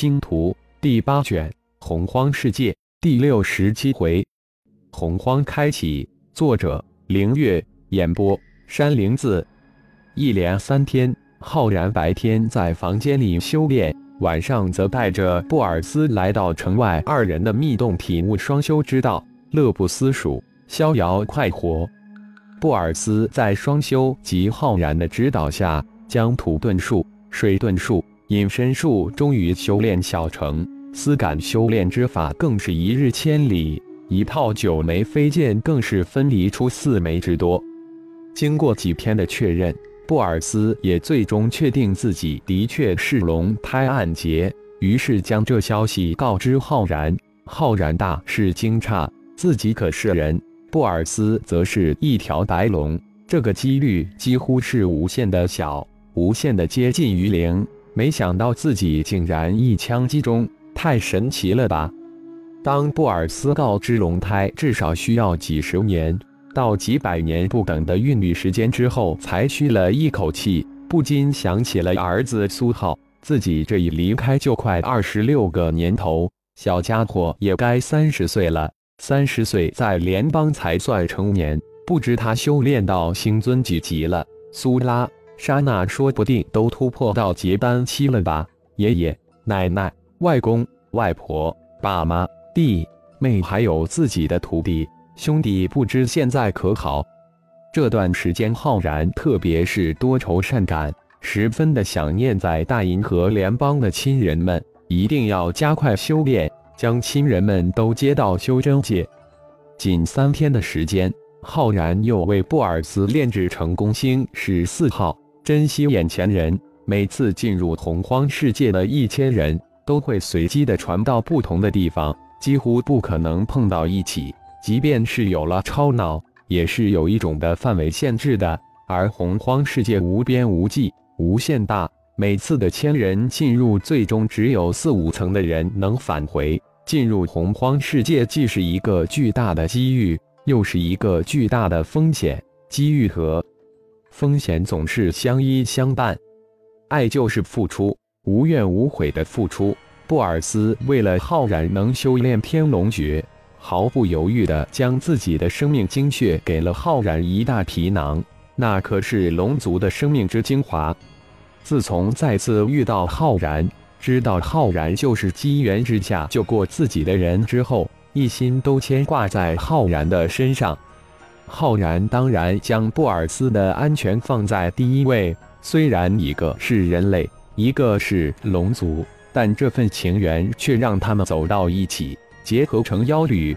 星图第八卷洪荒世界第六十七回，洪荒开启。作者：凌月。演播：山灵子。一连三天，浩然白天在房间里修炼，晚上则带着布尔斯来到城外，二人的密洞体悟双修之道，乐不思蜀，逍遥快活。布尔斯在双修及浩然的指导下，将土遁术、水遁术。隐身术终于修炼小成，丝感修炼之法更是一日千里，一套九枚飞剑更是分离出四枚之多。经过几天的确认，布尔斯也最终确定自己的确是龙胎暗劫，于是将这消息告知浩然。浩然大是惊诧，自己可是人，布尔斯则是一条白龙，这个几率几乎是无限的小，无限的接近于零。没想到自己竟然一枪击中，太神奇了吧！当布尔斯告知龙胎至少需要几十年到几百年不等的孕育时间之后，才吁了一口气，不禁想起了儿子苏浩。自己这一离开就快二十六个年头，小家伙也该三十岁了。三十岁在联邦才算成年，不知他修炼到星尊几级了。苏拉。莎娜说不定都突破到结丹期了吧？爷爷、奶奶、外公、外婆、爸妈、弟妹，还有自己的徒弟兄弟，不知现在可好？这段时间，浩然特别是多愁善感，十分的想念在大银河联邦的亲人们，一定要加快修炼，将亲人们都接到修真界。仅三天的时间，浩然又为布尔斯炼制成功星十四号。珍惜眼前人，每次进入洪荒世界的一千人都会随机的传到不同的地方，几乎不可能碰到一起。即便是有了超脑，也是有一种的范围限制的。而洪荒世界无边无际，无限大，每次的千人进入，最终只有四五层的人能返回。进入洪荒世界，既是一个巨大的机遇，又是一个巨大的风险。机遇和。风险总是相依相伴，爱就是付出，无怨无悔的付出。布尔斯为了浩然能修炼天龙诀，毫不犹豫地将自己的生命精血给了浩然一大皮囊，那可是龙族的生命之精华。自从再次遇到浩然，知道浩然就是机缘之下救过自己的人之后，一心都牵挂在浩然的身上。浩然当然将布尔斯的安全放在第一位。虽然一个是人类，一个是龙族，但这份情缘却让他们走到一起，结合成妖侣。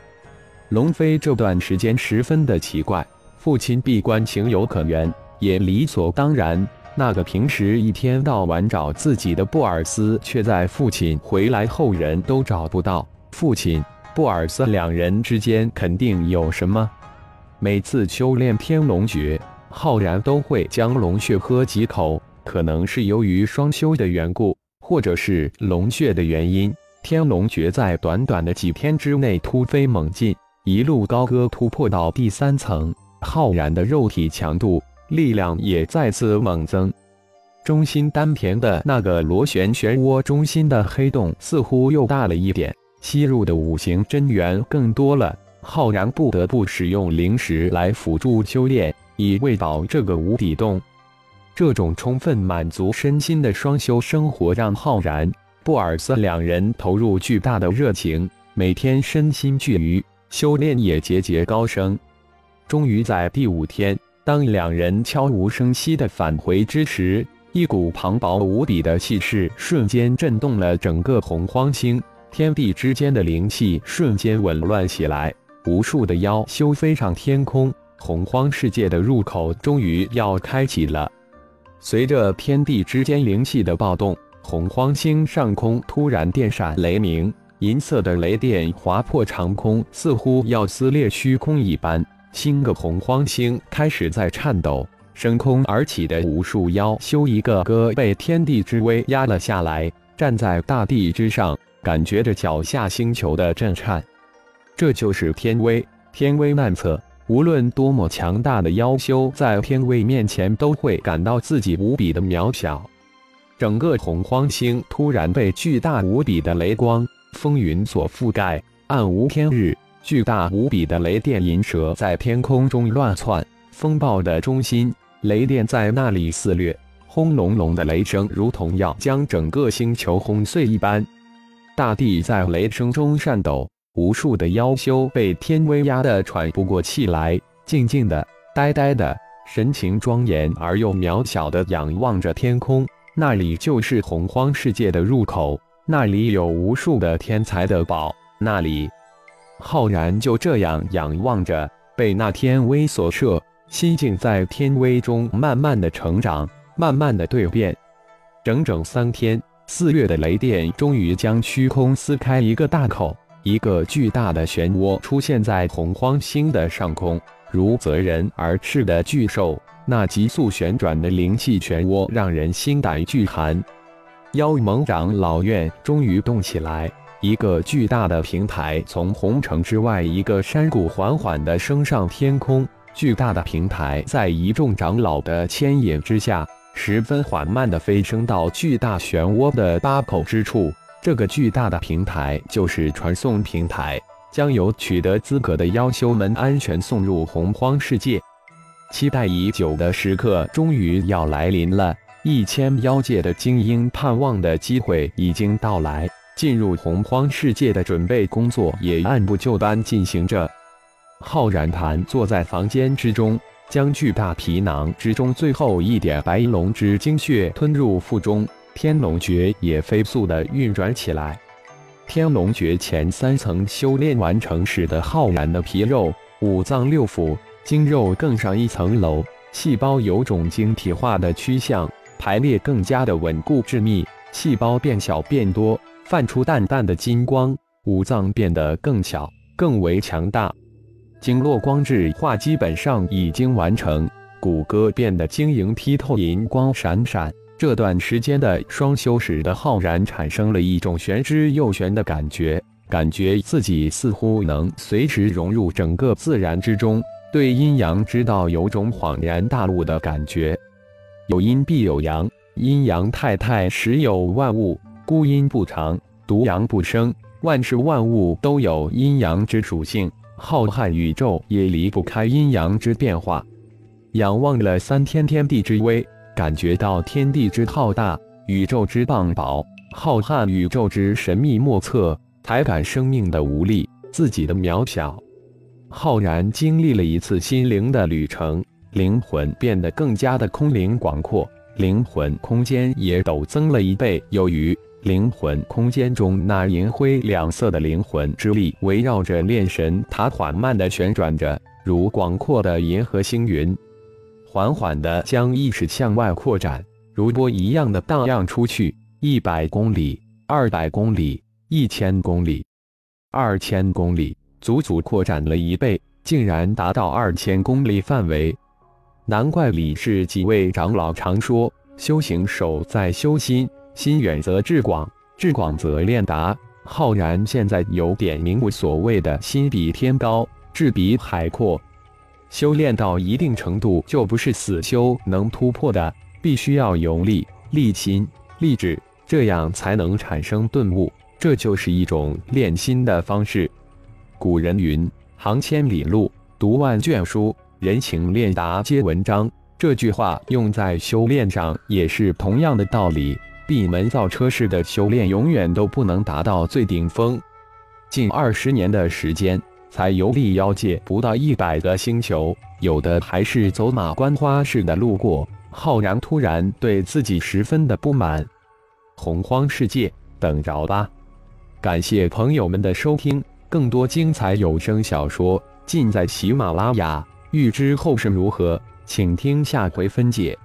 龙飞这段时间十分的奇怪，父亲闭关情有可原，也理所当然。那个平时一天到晚找自己的布尔斯，却在父亲回来后人都找不到。父亲、布尔斯两人之间肯定有什么。每次修炼天龙诀，浩然都会将龙血喝几口。可能是由于双修的缘故，或者是龙血的原因，天龙诀在短短的几天之内突飞猛进，一路高歌突破到第三层。浩然的肉体强度、力量也再次猛增。中心丹田的那个螺旋漩涡中心的黑洞似乎又大了一点，吸入的五行真元更多了。浩然不得不使用灵石来辅助修炼，以喂饱这个无底洞。这种充分满足身心的双修生活，让浩然、布尔斯两人投入巨大的热情，每天身心俱愉，修炼也节节高升。终于在第五天，当两人悄无声息地返回之时，一股磅礴无比的气势瞬间震动了整个洪荒星，天地之间的灵气瞬间紊乱起来。无数的妖修飞上天空，洪荒世界的入口终于要开启了。随着天地之间灵气的暴动，洪荒星上空突然电闪雷鸣，银色的雷电划破长空，似乎要撕裂虚空一般。星个洪荒星开始在颤抖，升空而起的无数妖修一个个被天地之威压了下来，站在大地之上，感觉着脚下星球的震颤。这就是天威，天威难测，无论多么强大的妖修，在天威面前都会感到自己无比的渺小。整个洪荒星突然被巨大无比的雷光、风云所覆盖，暗无天日。巨大无比的雷电银蛇在天空中乱窜，风暴的中心，雷电在那里肆虐，轰隆隆的雷声如同要将整个星球轰碎一般。大地在雷声中颤抖，无数的妖修被天威压得喘不过气来，静静的、呆呆的，神情庄严而又渺小的仰望着天空。那里就是洪荒世界的入口，那里有无数的天才的宝。那里，浩然就这样仰望着，被那天威所摄，心境在天威中慢慢的成长，慢慢的蜕变。整整三天，四月的雷电终于将虚空撕开一个大口，一个巨大的漩涡出现在洪荒星的上空，如择人而噬的巨兽。那急速旋转的灵气漩涡让人心胆俱寒。妖盟长老院终于动起来，一个巨大的平台从红城之外一个山谷缓缓地升上天空。巨大的平台在一众长老的牵引之下，十分缓慢地飞升到巨大漩涡的八口之处。这个巨大的平台就是传送平台，将有取得资格的妖修们安全送入洪荒世界。期待已久的时刻终于要来临了，一千妖界的精英盼望的机会已经到来，进入洪荒世界的准备工作也按部就班进行着。浩然盘坐在房间之中，将巨大皮囊之中最后一点白龙之精血吞入腹中，天龙诀也飞速的运转起来。天龙诀前三层修炼完成，使得浩然的皮肉、五脏六腑。精肉更上一层楼，细胞有种晶体化的趋向，排列更加的稳固致密，细胞变小变多，泛出淡淡的金光，五脏变得更小，更为强大。经络光质化基本上已经完成，骨骼变得晶莹剔透，银光闪闪。这段时间的双修使得浩然产生了一种玄之又玄的感觉，感觉自己似乎能随时融入整个自然之中。对阴阳之道有种恍然大悟的感觉，有阴必有阳，阴阳太太时有万物，孤阴不长，独阳不生。万事万物都有阴阳之属性，浩瀚宇宙也离不开阴阳之变化。仰望了三天天地之威，感觉到天地之浩大，宇宙之磅礴，浩瀚宇宙之神秘莫测，才感生命的无力，自己的渺小。浩然经历了一次心灵的旅程，灵魂变得更加的空灵广阔，灵魂空间也陡增了一倍有余。灵魂空间中那银灰两色的灵魂之力围绕着炼神塔缓慢的旋转着，如广阔的银河星云，缓缓的将意识向外扩展，如波一样的荡漾出去。一百公里，二百公里，一千公里，二千公里。足足扩展了一倍，竟然达到二千公里范围。难怪李氏几位长老常说：“修行手在修心，心远则志广，志广则练达。”浩然现在有点名无所谓的心比天高，志比海阔。修炼到一定程度，就不是死修能突破的，必须要有力、力心、力志，这样才能产生顿悟。这就是一种练心的方式。古人云：“行千里路，读万卷书，人情练达皆文章。”这句话用在修炼上也是同样的道理。闭门造车式的修炼永远都不能达到最顶峰。近二十年的时间，才游历妖界不到一百个星球，有的还是走马观花似的路过。浩然突然对自己十分的不满。洪荒世界，等着吧！感谢朋友们的收听。更多精彩有声小说尽在喜马拉雅，欲知后事如何，请听下回分解。